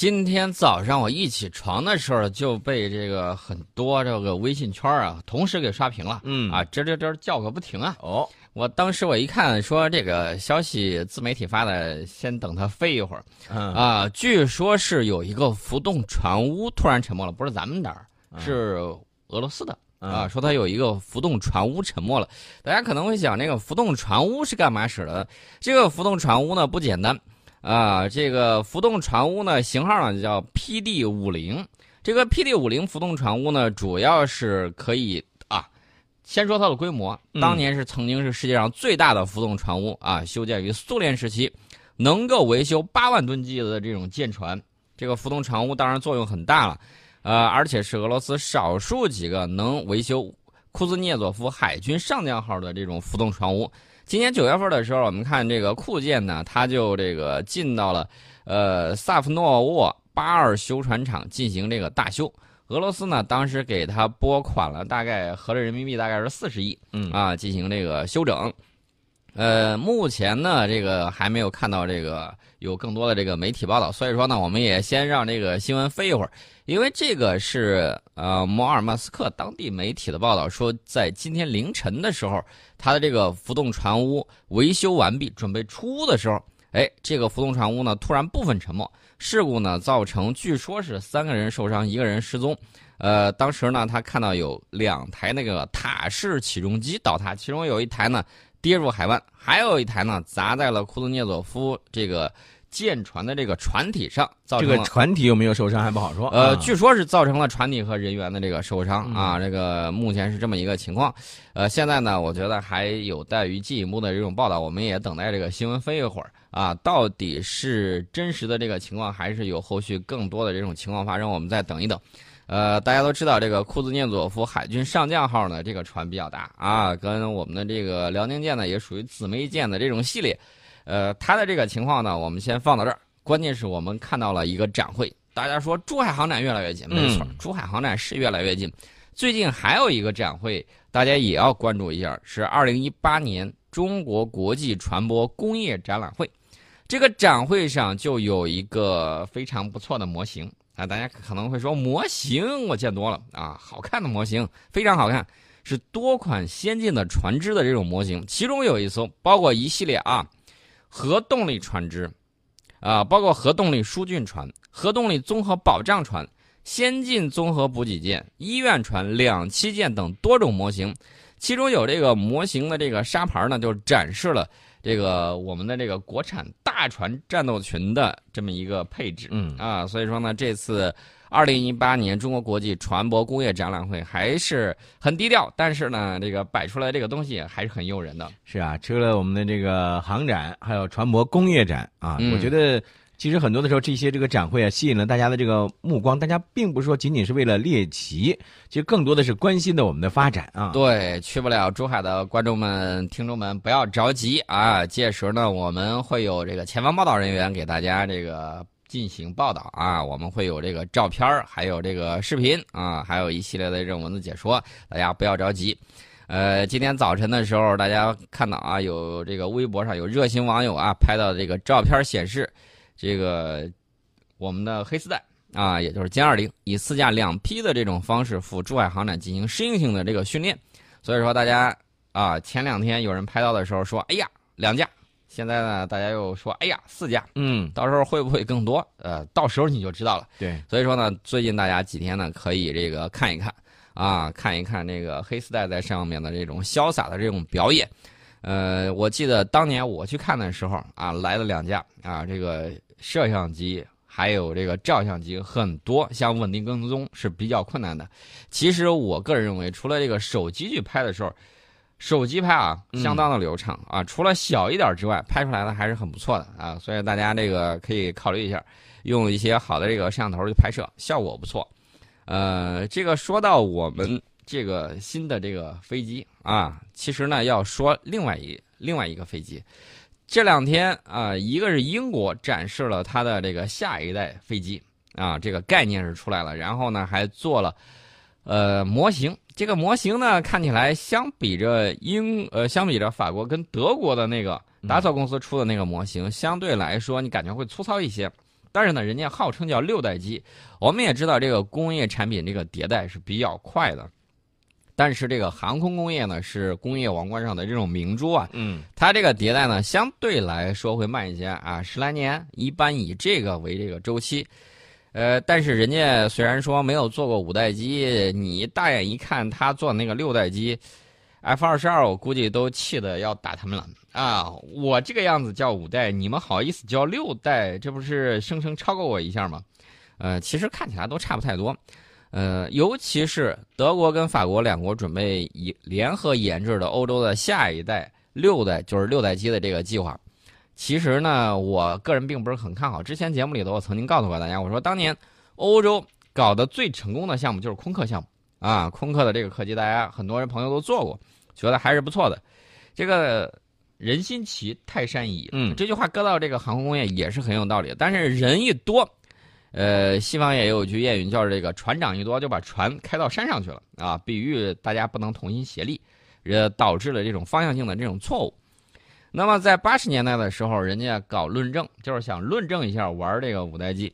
今天早上我一起床的时候就被这个很多这个微信圈啊同时给刷屏了，嗯啊，吱吱吱叫个不停啊！哦，我当时我一看说这个消息自媒体发的，先等它飞一会儿嗯啊。据说是有一个浮动船坞突然沉没了，不是咱们哪儿，是俄罗斯的。啊，嗯说它有一个浮动船坞沉没了，大家可能会想，那个浮动船坞是干嘛使的？这个浮动船坞呢不简单啊，这个浮动船坞呢型号呢叫 PD 五零，这个 PD 五零浮动船坞呢主要是可以啊，先说它的规模，嗯当年是曾经是世界上最大的浮动船坞啊，修建于苏联时期，能够维修八万吨级的这种舰船，这个浮动船坞当然作用很大了。呃，而且是俄罗斯少数几个能维修库兹涅佐夫海军上将号的这种浮动船坞。今年九月份的时候，我们看这个库舰呢，它就这个进到了呃萨夫诺沃八二修船厂进行这个大修。俄罗斯呢，当时给他拨款了大概合着人民币大概是四十亿，嗯啊，进行这个修整。呃，目前呢，这个还没有看到这个有更多的这个媒体报道，所以说呢，我们也先让这个新闻飞一会儿，因为这个是呃摩尔曼斯克当地媒体的报道说，在今天凌晨的时候，他的这个浮动船坞维修完毕，准备出坞的时候，哎，这个浮动船坞呢突然部分沉没，事故呢造成据说是三个人受伤，一个人失踪。呃，当时呢，他看到有两台那个塔式起重机倒塌，其中有一台呢跌入海湾，还有一台呢砸在了库兹涅佐夫这个舰船的这个船体上，造这成了个船体有没有受伤还不好说。呃，啊据说是造成了船体和人员的这个受伤嗯啊，这个目前是这么一个情况。呃，现在呢，我觉得还有待于进一步的这种报道，我们也等待这个新闻飞一会儿啊，到底是真实的这个情况，还是有后续更多的这种情况发生，我们再等一等。呃，大家都知道这个库兹涅佐夫海军上将号呢，这个船比较大啊，跟我们的这个辽宁舰呢也属于姊妹舰的这种系列。呃，它的这个情况呢，我们先放到这儿。关键是我们看到了一个展会，大家说珠海航展越来越近，没错，嗯珠海航展是越来越近。最近还有一个展会，大家也要关注一下，是二零一八年中国国际船舶工业展览会。这个展会上就有一个非常不错的模型啊，大家可能会说模型我见多了啊，好看的模型非常好看，是多款先进的船只的这种模型，其中有一艘包括一系列啊核动力船只，啊包括核动力疏浚船、核动力综合保障船、先进综合补给舰、医院船、两栖舰等多种模型，其中有这个模型的这个沙盘呢，就展示了。这个我们的这个国产大船战斗群的这么一个配置，嗯啊，所以说呢，这次二零一八年中国国际船舶工业展览会还是很低调，但是呢，这个摆出来这个东西还是很诱人的。是啊，除了我们的这个航展，还有船舶工业展啊，嗯我觉得其实很多的时候，这些这个展会啊，吸引了大家的这个目光。大家并不是说仅仅是为了猎奇，其实更多的是关心的我们的发展啊。对，去不了珠海的观众们、听众们不要着急啊，届时呢，我们会有这个前方报道人员给大家这个进行报道啊，我们会有这个照片儿还有这个视频啊，还有一系列的这种文字解说，大家不要着急。呃，今天早晨的时候，大家看到啊，有这个微博上有热心网友啊拍到这个照片显示，这个我们的黑丝带啊，也就是歼二零，以四架两批的这种方式赴珠海航展进行适应性的这个训练。所以说，大家啊，前两天有人拍到的时候说，哎呀，两架。现在呢，大家又说，哎呀，四架，嗯，到时候会不会更多？呃，到时候你就知道了。对，所以说呢，最近大家几天呢，可以这个看一看啊，看一看这个黑丝带在上面的这种潇洒的这种表演。呃，我记得当年我去看的时候啊，来了两架啊，这个摄像机还有这个照相机很多，想稳定跟踪是比较困难的。其实我个人认为，除了这个手机去拍的时候，手机拍啊相当的流畅、啊，除了小一点之外，拍出来的还是很不错的啊，所以大家这个可以考虑一下。用一些好的这个摄像头去拍摄，效果不错。呃，这个说到我们这个新的这个飞机啊，其实呢要说另外一另外一个飞机。这两天啊、一个是英国展示了它的这个下一代飞机啊，这个概念是出来了，然后呢还做了呃模型。这个模型呢看起来相比着英呃相比着法国跟德国的那个达索公司出的那个模型，相对来说你感觉会粗糙一些。但是呢，人家号称叫六代机。我们也知道，这个工业产品这个迭代是比较快的，但是这个航空工业呢，是工业王冠上的这种明珠啊。嗯，它这个迭代呢，相对来说会慢一些啊，十来年，一般以这个为这个周期。呃，但是人家虽然说没有做过五代机，你大眼一看他做那个六代机，F 二十二，我估计都气得要打他们了啊！我这个样子叫五代，你们好意思叫六代？这不是生生超过我一下吗？呃，其实看起来都差不太多。呃，尤其是德国跟法国两国准备以联合研制的欧洲的下一代六代，就是六代机的这个计划。其实呢，我个人并不是很看好。之前节目里头，我曾经告诉过大家，我说当年欧洲搞的最成功的项目就是空客项目啊，空客的这个客机，大家很多人朋友都做过，觉得还是不错的。这个人心齐，泰山移，嗯，这句话搁到这个航空工业也是很有道理。但是人一多，呃，西方也有句谚语，叫这个船长一多就把船开到山上去了啊，比喻大家不能同心协力，呃，导致了这种方向性的这种错误。那么在八十年代的时候，人家搞论证，就是想论证一下玩这个五代机，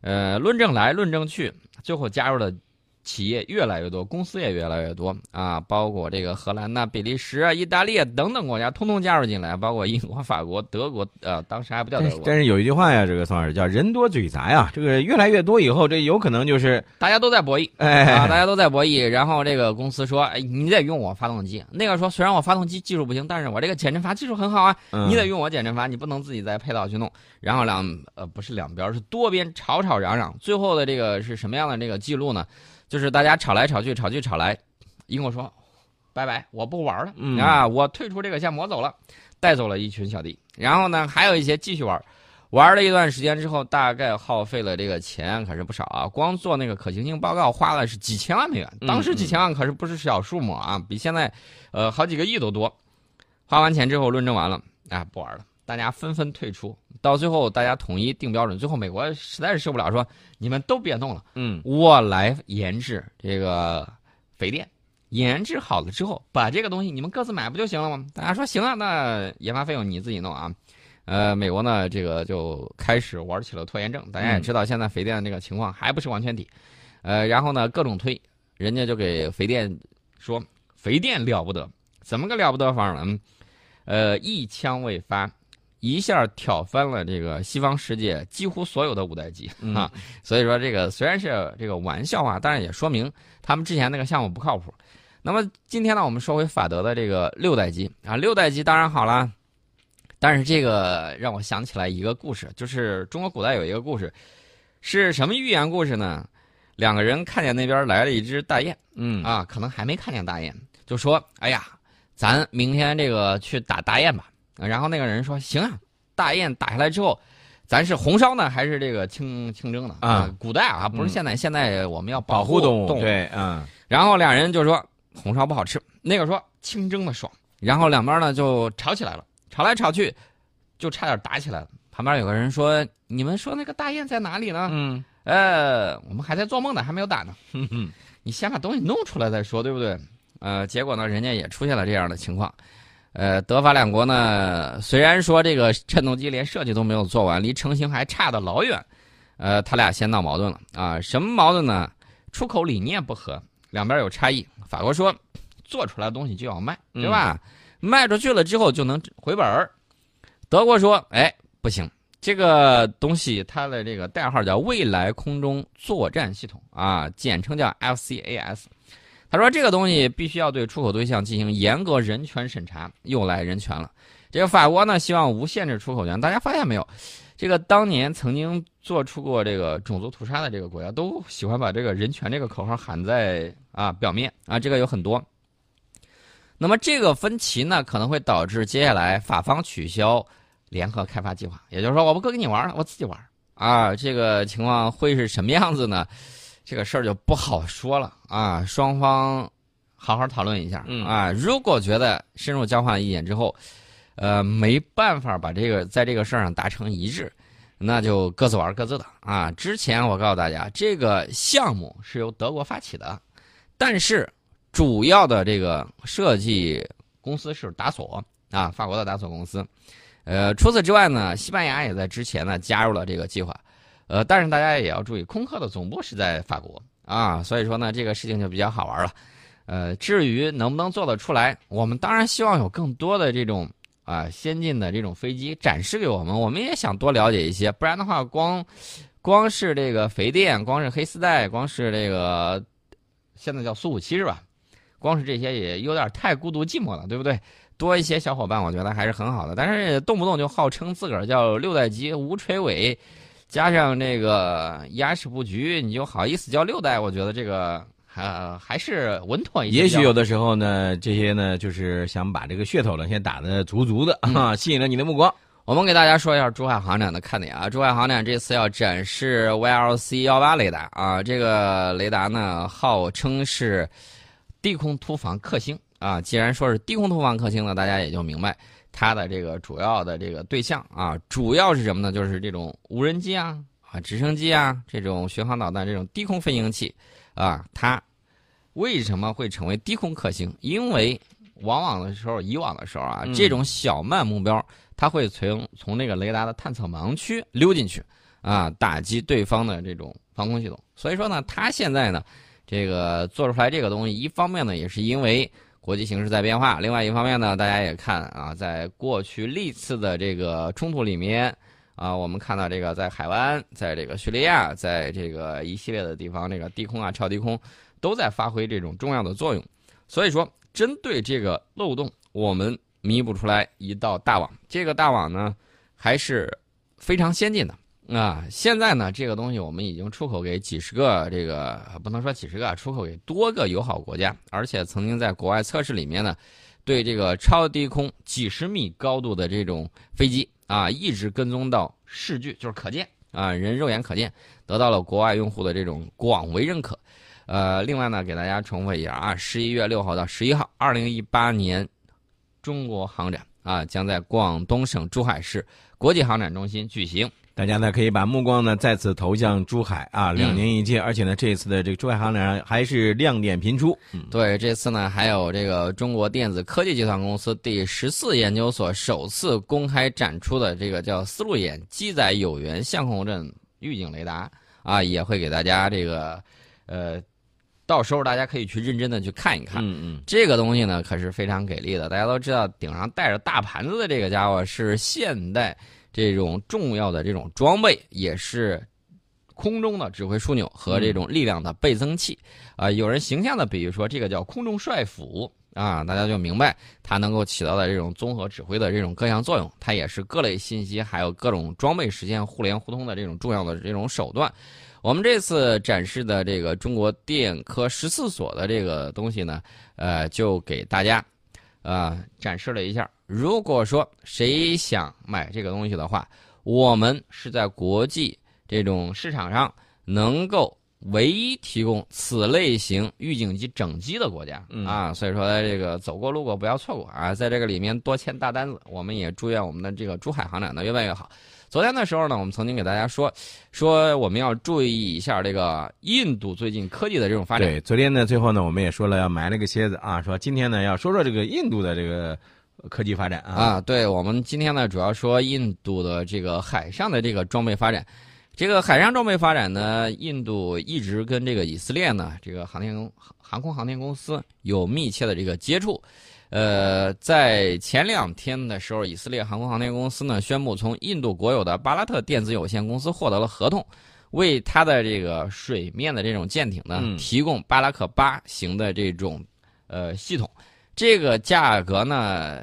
呃，论证来论证去，最后加入了。企业越来越多，公司也越来越多啊，包括这个荷兰呐、比利时啊、意大利等等国家，通通加入进来，包括英国、法国、德国，呃，当时还不叫德国。但是有一句话呀，这个宋老师叫“人多嘴杂”呀，这个越来越多以后，这有可能就是大家都在博弈，哎，啊，大家都在博弈。然后这个公司说，哎，你得用我发动机。那个说，虽然我发动机技术不行，但是我这个减震阀技术很好啊，你得用我减震阀，你不能自己再配套去弄。然后两呃不是两边是多边吵吵嚷嚷，最后的这个是什么样的这个记录呢？就是大家吵来吵去，吵去吵来，英国说：“拜拜，我不玩了啊，我退出这个项目，我走了，带走了一群小弟。然后呢，还有一些继续玩，玩了一段时间之后，大概耗费了这个钱可是不少啊，光做那个可行性报告花了是几千万美元。当时几千万可是不是小数目啊，比现在，呃，好几个亿都多。花完钱之后，论证完了，啊，不玩了。”大家纷纷退出，到最后大家统一定标准。最后美国实在是受不了，说你们都别弄了，嗯，我来研制这个肥电，研制好了之后，把这个东西你们各自买不就行了吗？大家说行啊，那研发费用你自己弄啊。呃，美国呢，这个就开始玩起了拖延症。大家也知道，现在肥电的这个情况还不是完全底，呃，然后呢，各种推，人家就给肥电说，肥电了不得，怎么个了不得法呢？呃，一枪未发。一下挑翻了这个西方世界几乎所有的五代机啊，所以说这个虽然是这个玩笑话，但是也说明他们之前那个项目不靠谱。那么今天呢，我们说回法德的这个六代机啊，六代机当然好了，但是这个让我想起来一个故事，就是中国古代有一个故事，是什么寓言故事呢？两个人看见那边来了一只大雁，嗯啊，可能还没看见大雁，就说：“哎呀，咱明天这个去打大雁吧。”然后那个人说：“行啊，大雁打下来之后，咱是红烧呢，还是这个清清蒸呢？啊，古代啊，不是现在，现在我们要保护动物。对，嗯。然后俩人就说红烧不好吃，那个说清蒸的爽。然后两边呢就吵起来了，吵来吵去，就差点打起来了。旁边有个人说：‘你们说那个大雁在哪里呢？’嗯，呃，我们还在做梦呢，还没有打呢。哼哼，你先把东西弄出来再说，对不对？呃，结果呢，人家也出现了这样的情况。”呃，德法两国呢，虽然说这个振动机连设计都没有做完，离成型还差得老远，呃，他俩先闹矛盾了啊？什么矛盾呢？出口理念不合，两边有差异。法国说，做出来的东西就要卖，对吧？卖出去了之后就能回本儿。德国说，哎，不行，这个东西它的这个代号叫未来空中作战系统啊，简称叫 FCAS。他说：“这个东西必须要对出口对象进行严格人权审查，又来人权了。这个法国呢，希望无限制出口权。大家发现没有？这个当年曾经做出过这个种族屠杀的这个国家，都喜欢把这个人权这个口号喊在啊表面啊。这个有很多。那么这个分歧呢，可能会导致接下来法方取消联合开发计划，也就是说，我不跟你玩了，我自己玩啊。这个情况会是什么样子呢？”这个事儿就不好说了啊，双方好好讨论一下啊。如果觉得深入交换意见之后，呃，没办法把这个在这个事儿上达成一致，那就各自玩各自的啊。之前我告诉大家，这个项目是由德国发起的，但是主要的这个设计公司是达索啊，法国的达索公司。呃，除此之外呢，西班牙也在之前呢加入了这个计划。呃，但是大家也要注意，空客的总部是在法国啊，所以说呢，这个事情就比较好玩了。呃，至于能不能做得出来，我们当然希望有更多的这种啊先进的这种飞机展示给我们，我们也想多了解一些，不然的话，光光是这个肥电，光是黑丝带，光是这个现在叫苏五七是吧？光是这些也有点太孤独寂寞了，对不对？多一些小伙伴，我觉得还是很好的。但是动不动就号称自个儿叫六代机无垂尾，加上这个压式布局，你就好意思叫六代？我觉得这个。呃，还是稳妥一些。也许有的时候呢，这些呢，就是想把这个噱头呢先打得足足的啊，吸引了你的目光。我们给大家说一下珠海航展的看点啊，珠海航展这次要展示 YLC 幺八雷达啊，这个雷达呢号称是低空突防克星啊。既然说是低空突防克星呢，大家也就明白它的这个主要的这个对象啊，主要是什么呢？就是这种无人机啊、啊直升机啊、这种巡航导弹、这种低空飞行器。啊，它为什么会成为低空克星？因为往往的时候，以往的时候啊，这种小慢目标，它会从从那个雷达的探测盲区溜进去，啊，打击对方的这种防空系统。所以说呢，它现在呢，这个做出来这个东西，一方面呢，也是因为国际形势在变化；，另外一方面呢，大家也看啊，在过去历次的这个冲突里面。啊，我们看到这个在海湾，在这个叙利亚，在这个一系列的地方，这个低空啊、超低空，都在发挥这种重要的作用。所以说，针对这个漏洞，我们弥补出来一道大网。这个大网呢，还是非常先进的啊。现在呢，这个东西我们已经出口给几十个，这个不能说几十个，出口给多个友好国家，而且曾经在国外测试里面呢，对这个超低空几十米高度的这种飞机。啊，一直跟踪到视距，就是可见啊，人肉眼可见，得到了国外用户的这种广为认可。呃，另外呢，给大家重复一下啊，十一月六号到十一号，二零一八年中国航展啊，将在广东省珠海市国际航展中心举行。大家呢可以把目光呢再次投向珠海啊，两年一届，而且呢这一次的这个珠海航展还是亮点频出。对，这次呢还有这个中国电子科技集团公司第十四研究所首次公开展出的这个叫丝路眼机载有源相控阵预警雷达啊，也会给大家这个呃，到时候大家可以去认真的去看一看。嗯嗯，这个东西呢可是非常给力的，大家都知道顶上带着大盘子的这个家伙是现代。这种重要的这种装备也是空中的指挥枢纽和这种力量的倍增器啊。有人形象的比喻说，这个叫空中帅府啊，大家就明白它能够起到的这种综合指挥的这种各项作用。它也是各类信息还有各种装备实现互联互通的这种重要的这种手段。我们这次展示的这个中国电科十四所的这个东西呢，呃，就给大家啊展示了一下。如果说谁想买这个东西的话，我们是在国际这种市场上能够唯一提供此类型预警机整机的国家啊，所以说这个走过路过不要错过啊，在这个里面多签大单子。我们也祝愿我们的这个珠海航展呢越办越好。昨天的时候呢，我们曾经给大家说说我们要注意一下这个印度最近科技的这种发展。对，昨天呢，最后呢，我们也说了要埋了个蝎子啊，说今天呢要说说这个印度的这个。科技发展啊啊！对我们今天呢，主要说印度的这个海上的这个装备发展。这个海上装备发展呢，印度一直跟这个以色列呢，这个航天航空航天公司有密切的这个接触。呃，在前两天的时候，以色列航空航天公司呢宣布，从印度国有的巴拉特电子有限公司获得了合同，为它的这个水面的这种舰艇呢提供巴拉克八型的这种呃系统。这个价格呢？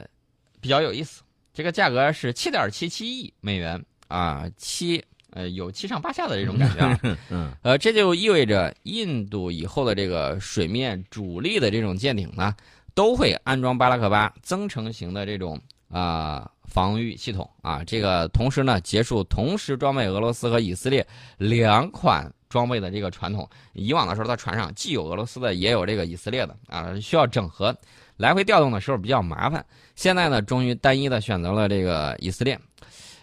比较有意思，这个价格是七点七七亿美元啊，七呃有七上八下的这种感觉啊，嗯，呃，这就意味着印度以后的这个水面主力的这种舰艇呢，都会安装巴拉克巴增程型的这种啊防御系统啊，这个同时呢结束同时装备俄罗斯和以色列两款装备的这个传统，以往的时候在船上既有俄罗斯的也有这个以色列的啊，需要整合。来回调动的时候比较麻烦，现在呢，终于单一的选择了这个以色列。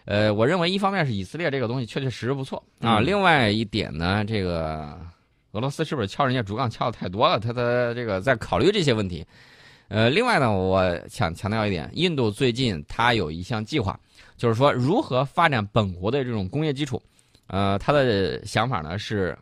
呃，我认为一方面是以色列这个东西确确实实不错啊，另外一点呢，这个俄罗斯是不是敲人家竹杠敲的太多了？他的这个在考虑这些问题。呃，另外呢，我想强调一点，印度最近它有一项计划，就是说如何发展本国的这种工业基础。呃，他的想法呢是，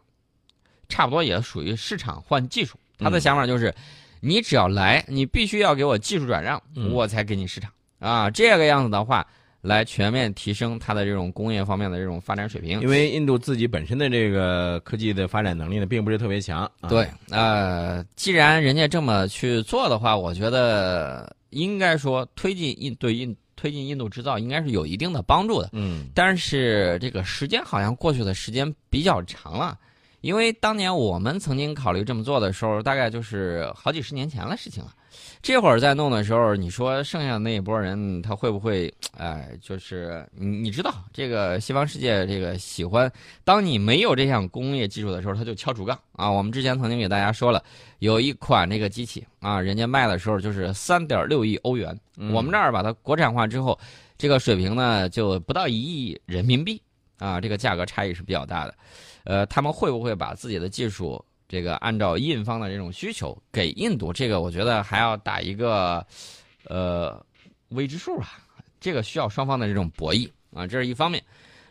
差不多也属于市场换技术。他的想法就是，你只要来，你必须要给我技术转让，我才给你市场啊。这个样子的话，来全面提升它的这种工业方面的这种发展水平。因为印度自己本身的这个科技的发展能力呢，并不是特别强。对，呃，既然人家这么去做的话，我觉得应该说推进印对印推进印度制造应该是有一定的帮助的。嗯，但是这个时间好像过去的时间比较长了。因为当年我们曾经考虑这么做的时候，大概就是好几十年前的事情了。这会儿在弄的时候，你说剩下的那一波人他会不会？哎，就是你你知道，这个西方世界这个喜欢，当你没有这项工业技术的时候，他就敲竹杠啊。我们之前曾经给大家说了，有一款这个机器啊，人家卖的时候就是三点六亿欧元，我们这儿把它国产化之后，这个水平呢就不到一亿人民币啊，这个价格差异是比较大的。呃，他们会不会把自己的技术这个按照印方的这种需求给印度？这个我觉得还要打一个呃未知数吧。这个需要双方的这种博弈啊，这是一方面。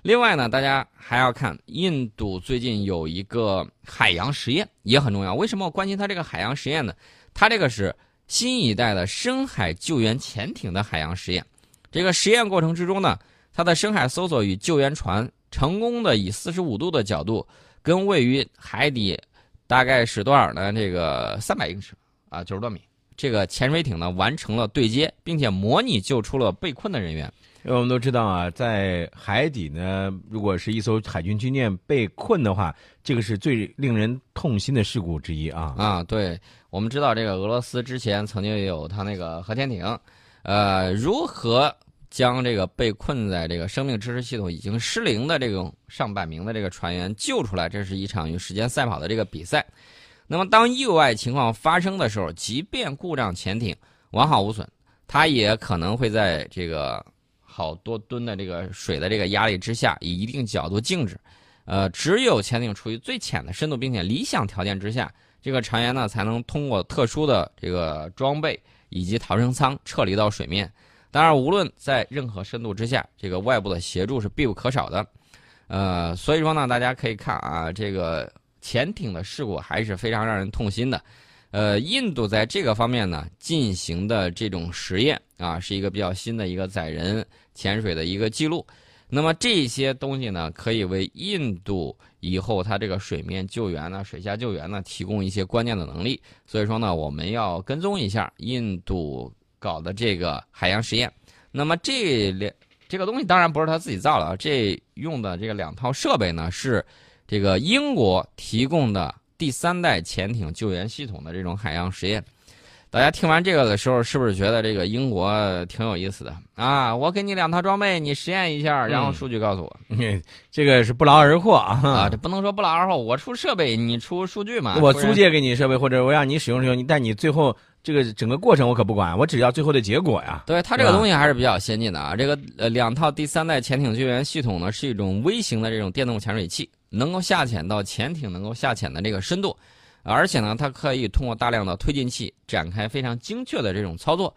另外呢，大家还要看印度最近有一个海洋实验也很重要。为什么我关心它这个海洋实验呢？它这个是新一代的深海救援潜艇的海洋实验。这个实验过程之中呢，它的深海搜索与救援船。成功的以四十五度的角度，跟位于海底大概是多少呢？这个三百英尺啊，九十多米。这个潜水艇呢完成了对接，并且模拟救出了被困的人员。因为我们都知道啊，在海底呢，如果是一艘海军军舰被困的话，这个是最令人痛心的事故之一啊。啊，对，我们知道这个俄罗斯之前曾经有他那个核潜艇，呃，如何？将这个被困在这个生命支持系统已经失灵的这种上百名的这个船员救出来，这是一场与时间赛跑的这个比赛。那么，当意外情况发生的时候，即便故障潜艇完好无损，它也可能会在这个好多吨的这个水的这个压力之下，以一定角度静止。呃，只有潜艇处于最浅的深度，并且理想条件之下，这个船员呢才能通过特殊的这个装备以及逃生舱撤离到水面。当然，无论在任何深度之下，这个外部的协助是必不可少的。呃，所以说呢，大家可以看啊，这个潜艇的事故还是非常让人痛心的。呃，印度在这个方面呢进行的这种实验啊，是一个比较新的一个载人潜水的一个记录。那么这些东西呢，可以为印度以后它这个水面救援呢、水下救援呢提供一些关键的能力。所以说呢，我们要跟踪一下印度。搞的这个海洋实验，那么这两这个东西当然不是他自己造的啊，这用的这个两套设备呢是这个英国提供的第三代潜艇救援系统的这种海洋实验。大家听完这个的时候，是不是觉得这个英国挺有意思的啊？我给你两套装备，你实验一下，然后数据告诉我，这个是不劳而获啊！啊，这不能说不劳而获，我出设备，你出数据嘛？我租借给你设备，或者我让你使用使用，但你最后。这个整个过程我可不管，我只要最后的结果呀。对它这个东西还是比较先进的啊。这个呃两套第三代潜艇救援系统呢，是一种微型的这种电动潜水器，能够下潜到潜艇能够下潜的这个深度，而且呢，它可以通过大量的推进器展开非常精确的这种操作。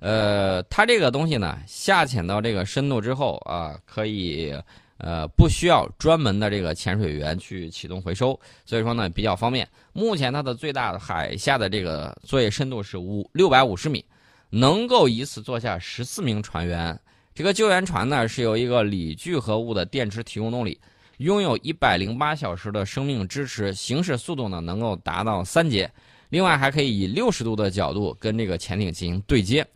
呃，它这个东西呢，下潜到这个深度之后啊，可以。呃，不需要专门的这个潜水员去启动回收，所以说呢比较方便。目前它的最大海下的这个作业深度是五六百五十米，能够一次坐下十四名船员。这个救援船呢是由一个锂聚合物的电池提供动力，拥有一百零八小时的生命支持，行驶速度呢能够达到三节。另外还可以以六十度的角度跟这个潜艇进行对接，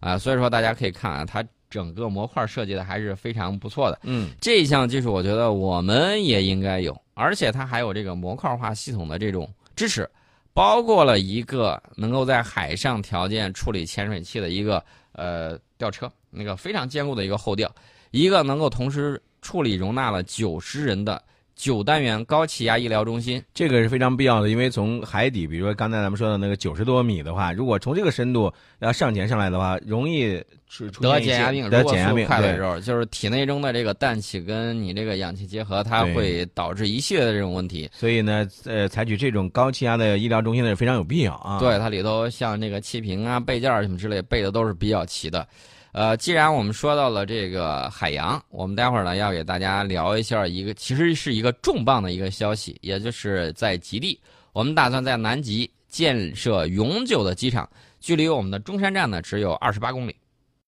啊，所以说大家可以看啊它。整个模块设计的还是非常不错的，嗯，这一项技术我觉得我们也应该有，而且它还有这个模块化系统的这种支持，包括了一个能够在海上条件处理潜水器的一个呃吊车，那个非常坚固的一个后吊，一个能够同时处理容纳了九十人的。九单元高气压医疗中心，这个是非常必要的，因为从海底，比如说刚才咱们说的那个九十多米的话，如果从这个深度要上潜上来的话，容易出得减压病。得减压病快的时候，就是体内中的这个氮气跟你这个氧气结合，它会导致一系列的这种问题。所以呢，呃，采取这种高气压的医疗中心呢是非常有必要啊。对，它里头像这个气瓶啊、备件什么之类备的都是比较齐的。呃，既然我们说到了这个海洋，我们待会儿呢要给大家聊一下一个，其实是一个重磅的一个消息，也就是在极地，我们打算在南极建设永久的机场，距离我们的中山站呢只有二十八公里。